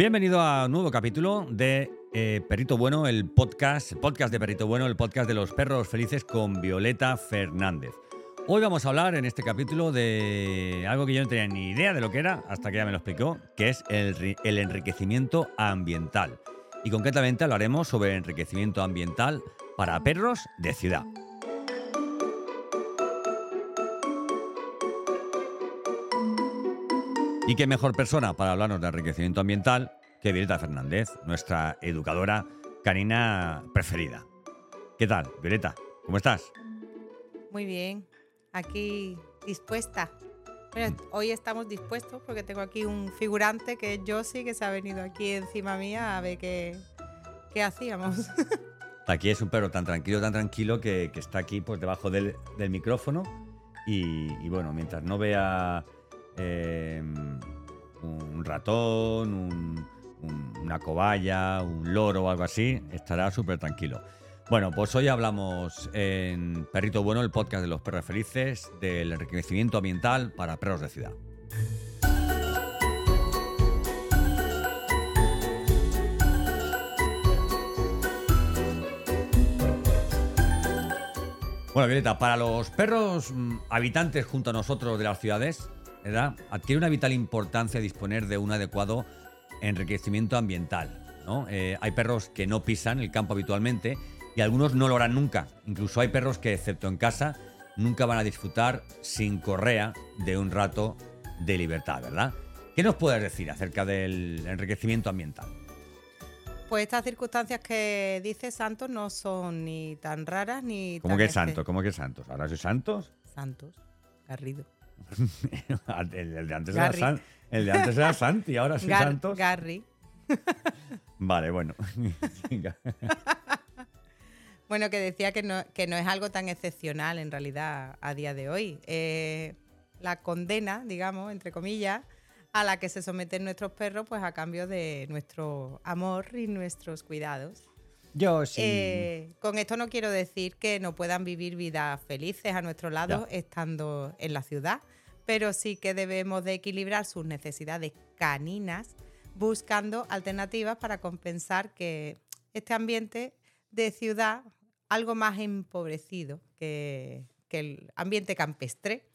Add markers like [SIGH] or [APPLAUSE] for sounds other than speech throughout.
Bienvenido a un nuevo capítulo de eh, Perrito Bueno, el podcast, el podcast de Perrito Bueno, el podcast de los perros felices con Violeta Fernández. Hoy vamos a hablar en este capítulo de algo que yo no tenía ni idea de lo que era hasta que ella me lo explicó, que es el, el enriquecimiento ambiental. Y concretamente hablaremos sobre enriquecimiento ambiental para perros de ciudad. Y qué mejor persona para hablarnos de enriquecimiento ambiental que Violeta Fernández, nuestra educadora canina preferida. ¿Qué tal, Violeta? ¿Cómo estás? Muy bien, aquí dispuesta. Bueno, hoy estamos dispuestos porque tengo aquí un figurante que es Josie que se ha venido aquí encima mía a ver qué, qué hacíamos. [LAUGHS] Aquí es un perro tan tranquilo, tan tranquilo que, que está aquí pues debajo del, del micrófono y, y, bueno, mientras no vea eh, un ratón, un- un- una cobaya, un loro o algo así, estará súper tranquilo. Bueno, pues hoy hablamos en Perrito Bueno, el podcast de los perros felices, del enriquecimiento ambiental para perros de ciudad. Bueno, Violeta, para los perros mm, habitantes junto a nosotros de las ciudades, ¿verdad? adquiere una vital importancia disponer de un adecuado enriquecimiento ambiental. ¿no? Eh, hay perros que no pisan el campo habitualmente y algunos no lo harán nunca. Incluso hay perros que, excepto en casa, nunca van a disfrutar sin correa de un rato de libertad, ¿verdad? ¿Qué nos puedes decir acerca del enriquecimiento ambiental? Pues estas circunstancias que dice Santos no son ni tan raras ni ¿Cómo tan que espe- santos? ¿Cómo que santos? ¿Ahora soy santos? Santos, Garrido. [LAUGHS] el, el de antes era Garry. San- el de antes era Santi, ahora Gar- santos. Garry. Vale, bueno. [LAUGHS] Bueno, que decía que no, que no es algo tan excepcional en realidad a día de hoy. Eh, la condena, digamos, entre comillas, a la que se someten nuestros perros, pues a cambio de nuestro amor y nuestros cuidados. Yo sí. Eh, con esto no quiero decir que no puedan vivir vidas felices a nuestro lado Ya. estando en la ciudad, pero sí que debemos de equilibrar sus necesidades caninas buscando alternativas para compensar que este ambiente de ciudad algo más empobrecido que, que el ambiente campestre,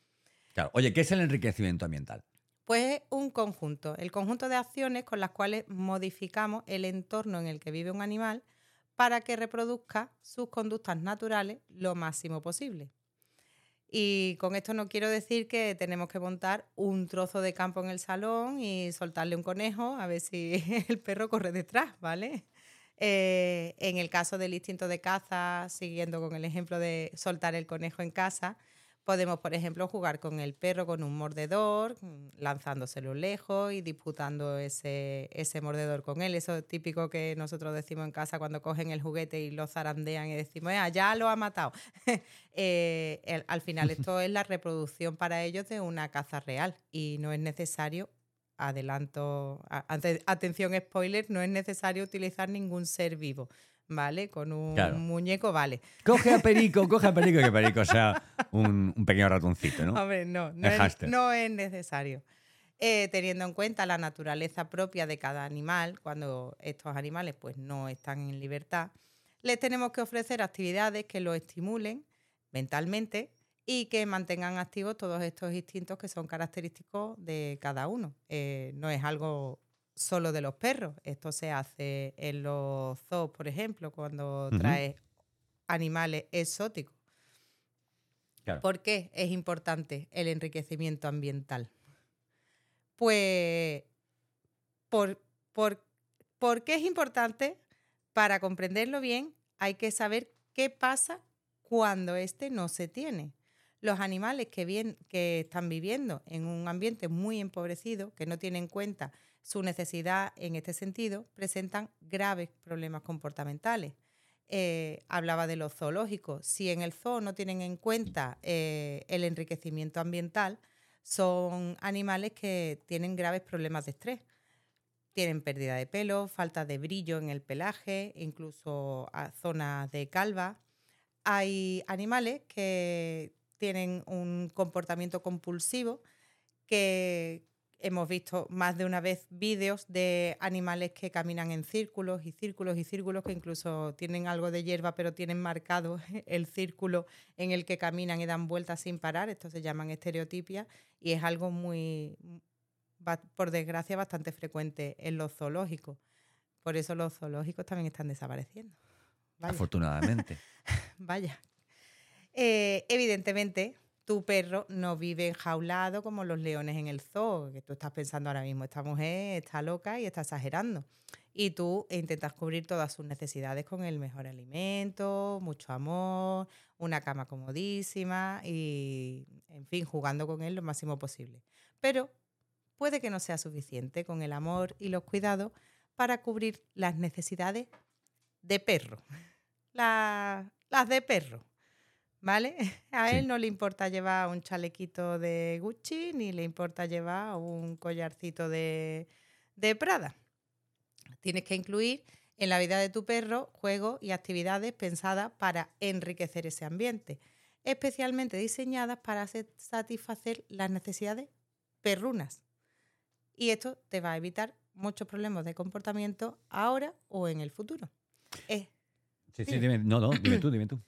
Claro. Oye, ¿qué es el enriquecimiento ambiental? pues es un conjunto, el conjunto de acciones con las cuales modificamos el entorno en el que vive un animal para que reproduzca sus conductas naturales lo máximo posible. Y con esto no quiero decir que tenemos que montar un trozo de campo en el salón y soltarle un conejo a ver si [LAUGHS] el perro corre detrás, ¿vale? Eh, en el caso del instinto de caza, siguiendo con el ejemplo de soltar el conejo en casa, podemos, por ejemplo, jugar con el perro con un mordedor, mm, lanzándoselo lejos y disputando ese, ese mordedor con él. Eso es típico que nosotros decimos en casa cuando cogen el juguete y lo zarandean y decimos, "Ea, ya lo ha matado. [LAUGHS] Eh, el- al final esto [LAUGHS] es la reproducción para ellos de una caza real y no es necesario, adelanto, a- atención spoiler, no es necesario utilizar ningún ser vivo. ¿Vale? Con un Claro. muñeco, vale. Coge a Perico, [LAUGHS] coge a Perico, que Perico sea un, un pequeño ratoncito, ¿no? Hombre, no, no es, no es necesario. Eh, teniendo en cuenta la naturaleza propia de cada animal, cuando estos animales pues, no están en libertad, les tenemos que ofrecer actividades que los estimulen mentalmente y que mantengan activos todos estos instintos que son característicos de cada uno. Eh, no es algo solo de los perros. Esto se hace en los zoos, por ejemplo, cuando Ujú. traes animales exóticos. Claro. ¿Por qué es importante el enriquecimiento ambiental? Pues, por, por, ¿por qué es importante? Para comprenderlo bien, hay que saber qué pasa cuando este no se tiene. Los animales que, que están viviendo en un ambiente muy empobrecido, que no tienen en cuenta su necesidad en este sentido, presentan graves problemas comportamentales. Eh, hablaba de los zoológicos. Si en el zoo no tienen en cuenta eh, el enriquecimiento ambiental, son animales que tienen graves problemas de estrés. Tienen pérdida de pelo, falta de brillo en el pelaje, incluso a zonas de calva. Hay animales que tienen un comportamiento compulsivo que hemos visto más de una vez vídeos de animales que caminan en círculos y círculos y círculos, que incluso tienen algo de hierba, pero tienen marcado [LAUGHS] el círculo en el que caminan y dan vueltas sin parar. Esto se llaman estereotipias y es algo muy, por desgracia, bastante frecuente en los zoológicos. Por eso los zoológicos también están desapareciendo. Afortunadamente. [LAUGHS] Vaya. Eh, evidentemente, tu perro no vive enjaulado como los leones en el zoo, que tú estás pensando ahora mismo, esta mujer está loca y está exagerando. Y tú intentas cubrir todas sus necesidades con el mejor alimento, mucho amor, una cama comodísima y, en fin, jugando con él lo máximo posible. Pero puede que no sea suficiente con el amor y los cuidados para cubrir las necesidades de perro. [LAUGHS] las de perro. ¿Vale? [LAUGHS] A él no le importa llevar un chalequito de Gucci ni le importa llevar un collarcito de, de Prada. Tienes que incluir en la vida de tu perro juegos y actividades pensadas para enriquecer ese ambiente, especialmente diseñadas para satisfacer las necesidades perrunas. Y esto te va a evitar muchos problemas de comportamiento ahora o en el futuro. Eh, sí, sí, dime, no, no, dime tú, [CLEARS THROAT] dime tú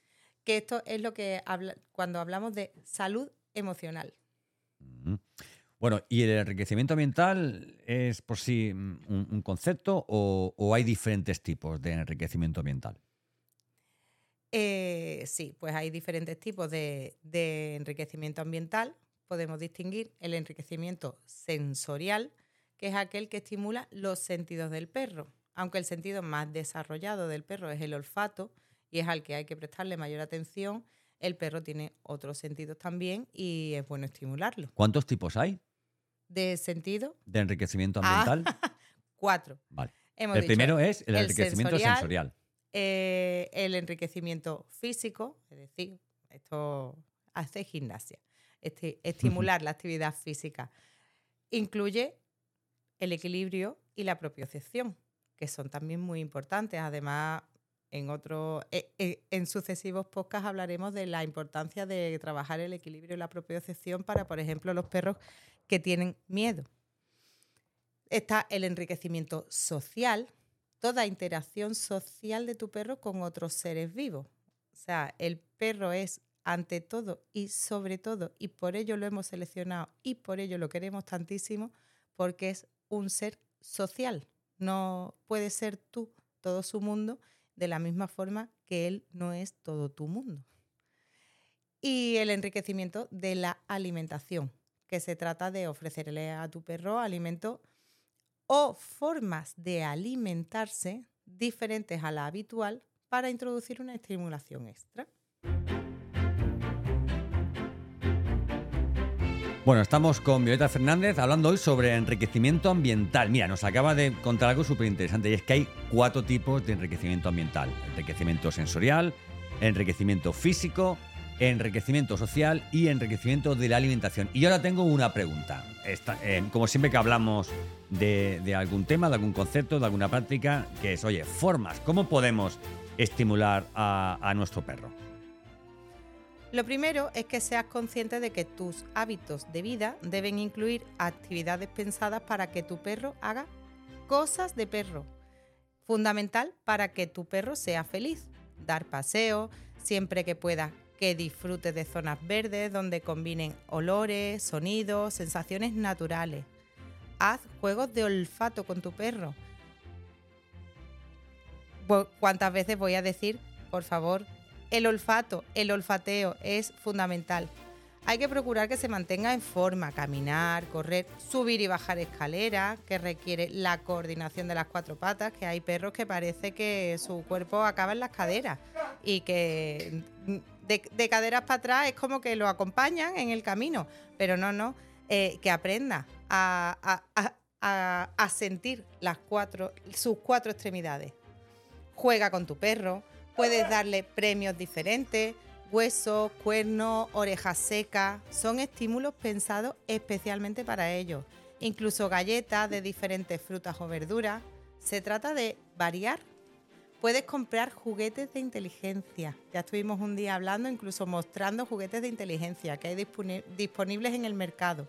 que esto es lo que habla cuando hablamos de salud emocional. Bueno, ¿y el enriquecimiento ambiental es por sí mm, un, concepto o, hay diferentes tipos de enriquecimiento ambiental? Eh, sí, pues hay diferentes tipos de, de, enriquecimiento ambiental. Podemos distinguir el enriquecimiento sensorial, que es aquel que estimula los sentidos del perro. Aunque el sentido más desarrollado del perro es el olfato, y es al que hay que prestarle mayor atención, el perro tiene otros sentidos también y es bueno estimularlo. ¿Cuántos tipos hay? ¿De sentido? ¿De enriquecimiento ambiental? [LAUGHS] cuatro. Vale. el primero es el, enriquecimiento sensorial. Eh, el enriquecimiento físico, es decir, esto hace gimnasia, este, estimular [LAUGHS] la actividad física. Incluye el equilibrio y la propiocepción, que son también muy importantes. Además, en, otro, eh, eh, en sucesivos podcasts hablaremos de la importancia de trabajar el equilibrio y la propiocepción para, por ejemplo, los perros que tienen miedo. Está el enriquecimiento social, toda interacción social de tu perro con otros seres vivos. O sea, el perro es ante todo y sobre todo, y por ello lo hemos seleccionado y por ello lo queremos tantísimo, porque es un ser social. No puede ser tú todo su mundo de la misma forma que él no es todo tu mundo. Y el enriquecimiento de la alimentación, que se trata de ofrecerle a tu perro alimento o formas de alimentarse diferentes a la habitual para introducir una estimulación extra. Bueno, estamos con Violeta Fernández hablando hoy sobre enriquecimiento ambiental. Mira, nos acaba de contar algo súper interesante y es que hay cuatro tipos de enriquecimiento ambiental. Enriquecimiento sensorial, enriquecimiento físico, enriquecimiento social y enriquecimiento de la alimentación. Y ahora tengo una pregunta. Eh, como siempre que hablamos de, algún tema, de algún concepto, de alguna práctica, que es, oye, formas, ¿cómo podemos estimular a nuestro perro? Lo primero es que seas consciente de que tus hábitos de vida deben incluir actividades pensadas para que tu perro haga cosas de perro. Fundamental para que tu perro sea feliz. Dar paseo siempre que pueda, que disfrute de zonas verdes donde combinen olores, sonidos, sensaciones naturales. Haz juegos de olfato con tu perro. ¿Cuántas veces voy a decir, por favor, el olfato, el olfateo es fundamental. Hay que procurar que se mantenga en forma, caminar, correr, subir y bajar escaleras, que requiere la coordinación de las cuatro patas, que hay perros que parece que su cuerpo acaba en las caderas y que de, caderas para atrás es como que lo acompañan en el camino, pero no, no, eh, que aprenda a, sentir sus cuatro extremidades. Juega con tu perro, Puedes darle premios diferentes, huesos, cuernos, orejas secas. Son estímulos pensados especialmente para ellos. Incluso galletas de diferentes frutas o verduras. Se trata de variar. Puedes comprar juguetes de inteligencia. Ya estuvimos un día hablando, incluso mostrando juguetes de inteligencia que hay disponibles en el mercado.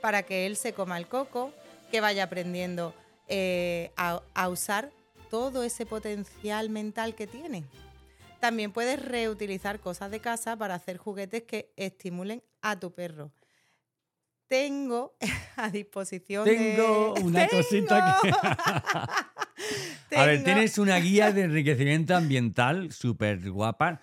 para que él se coma el coco, que vaya aprendiendo eh, a, a usar todo ese potencial mental que tiene. También puedes reutilizar cosas de casa para hacer juguetes que estimulen a tu perro. Tengo [LAUGHS] a disposición de- Tengo una [LAUGHS] cosita que... [LAUGHS] A ver, tienes una guía de enriquecimiento ambiental súper guapa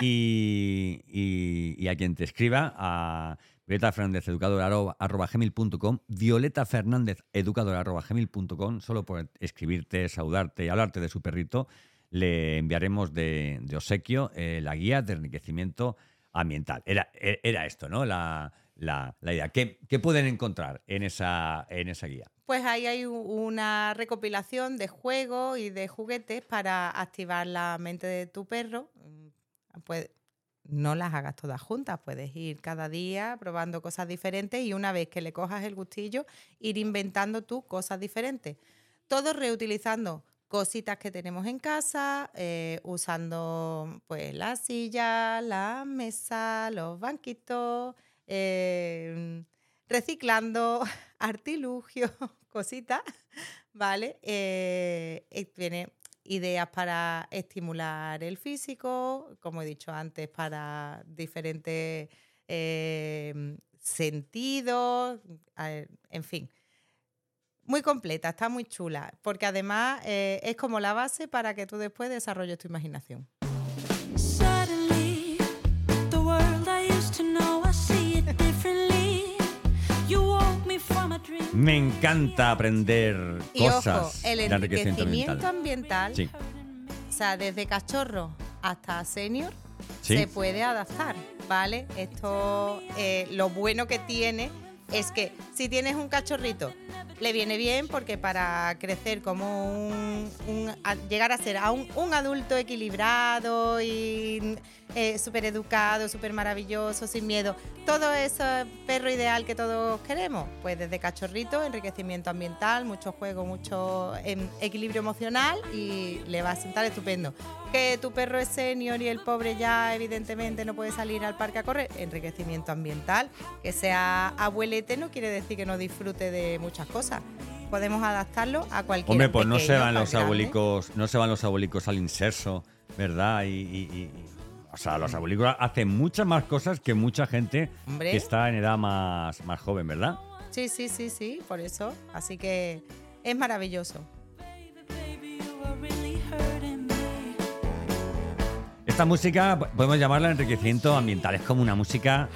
y, y- y a quien te escriba, a Violeta Fernández, educadora arroba- arroba gmail.com, Violeta Fernández, educadora arroba gmail.com, solo por escribirte, saludarte y hablarte de su perrito, le enviaremos de, de obsequio eh, la guía de enriquecimiento ambiental. Era, e- esto, ¿no? La, la- idea. ¿Qué, qué pueden encontrar en esa, en esa guía? Pues ahí hay una recopilación de juegos y de juguetes para activar la mente de tu perro. Mm, Pues no las hagas todas juntas, puedes ir cada día probando cosas diferentes y una vez que le cojas el gustillo, ir inventando tú cosas diferentes. Todo reutilizando cositas que tenemos en casa, eh, usando pues la silla, la mesa, los banquitos, eh, reciclando [LAUGHS] artilugios, [LAUGHS] cositas, ¿vale? Eh, tiene ideas para estimular el físico, como he dicho antes, para diferentes eh, sentidos, en fin. Muy completa, está muy chula, porque además eh, es como la base para que tú después desarrolles tu imaginación. Me encanta aprender Y ojo, cosas el de enriquecimiento enriquecimiento ambiental. ambiental, Sí. o sea, desde cachorro hasta senior, Sí. se puede adaptar, ¿vale? Esto, eh, lo bueno que tiene es que si tienes un cachorrito, le viene bien porque para crecer como un, llegar a ser a un, un adulto equilibrado y súper educado, súper maravilloso, sin miedo, todo ese perro ideal que todos queremos, pues desde cachorrito, enriquecimiento ambiental, mucho juego, mucho em, equilibrio emocional y le va a sentar estupendo. Que tu perro es senior y el pobre ya evidentemente no puede salir al parque a correr, enriquecimiento ambiental. Que sea abuelete no quiere decir que no disfrute de muchas cosas. Podemos adaptarlo a cualquier Hombre, pues no se van los abuelicos, no se van los abuelicos al inserso, ¿verdad? Y, y- y- y- o sea, los abuelicos hacen muchas más cosas que mucha gente Hombre. que está en edad más, más joven, ¿verdad? Sí, sí, sí, sí, por eso. Así que es maravilloso. Esta música podemos llamarla enriquecimiento ambiental. Es como una música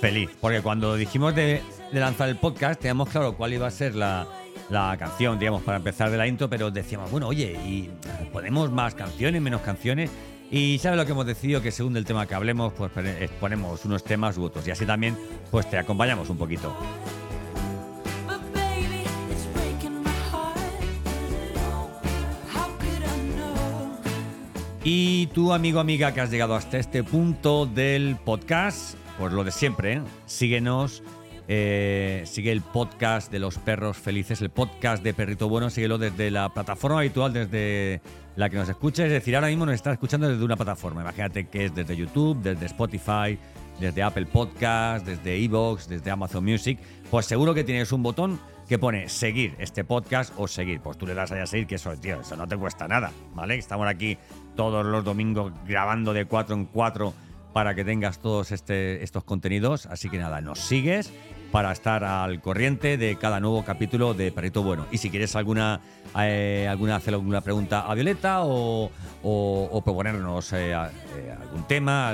feliz. Porque cuando dijimos de, de lanzar el podcast, teníamos claro cuál iba a ser la, la canción, digamos, para empezar de la intro, pero decíamos, bueno, oye, ¿y ponemos más canciones, menos canciones? Y ¿sabes lo que hemos decidido? Que según el tema que hablemos, pues eh, ponemos unos temas u otros. Y así también, pues te acompañamos un poquito. Y tú, amigo, amiga, que has llegado hasta este punto del podcast, pues lo de siempre, ¿eh? síguenos, eh, sigue el podcast de los perros felices, el podcast de Perrito Bueno, síguelo desde la plataforma habitual, desde la que nos escuches. Es decir, ahora mismo nos estás escuchando desde una plataforma. Imagínate que es desde YouTube, desde Spotify, desde Apple Podcast, desde Evox, desde Amazon Music. Pues seguro que tienes un botón que pone seguir este podcast o seguir. Pues tú le das ahí a seguir, que eso, tío, eso no te cuesta nada, ¿vale? Estamos aquí todos los domingos grabando de cuatro en cuatro para que tengas todos este, estos contenidos. Así que nada, nos sigues para estar al corriente de cada nuevo capítulo de Perrito Bueno. Y si quieres alguna, eh, alguna hacer alguna pregunta a Violeta o, proponernos eh, eh, algún tema,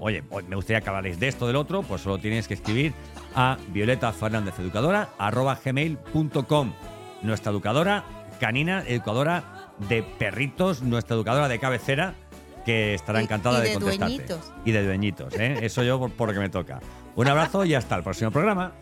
oye, me gustaría que hablaréis de esto del otro, pues solo tienes que escribir a gmail.com. Nuestra educadora canina, educadora de perritos, nuestra educadora de cabecera, que estará encantada y de, de contestarte. dueñitos. Y de dueñitos, ¿eh? Eso yo por, por lo que me toca. Un abrazo y hasta el próximo programa.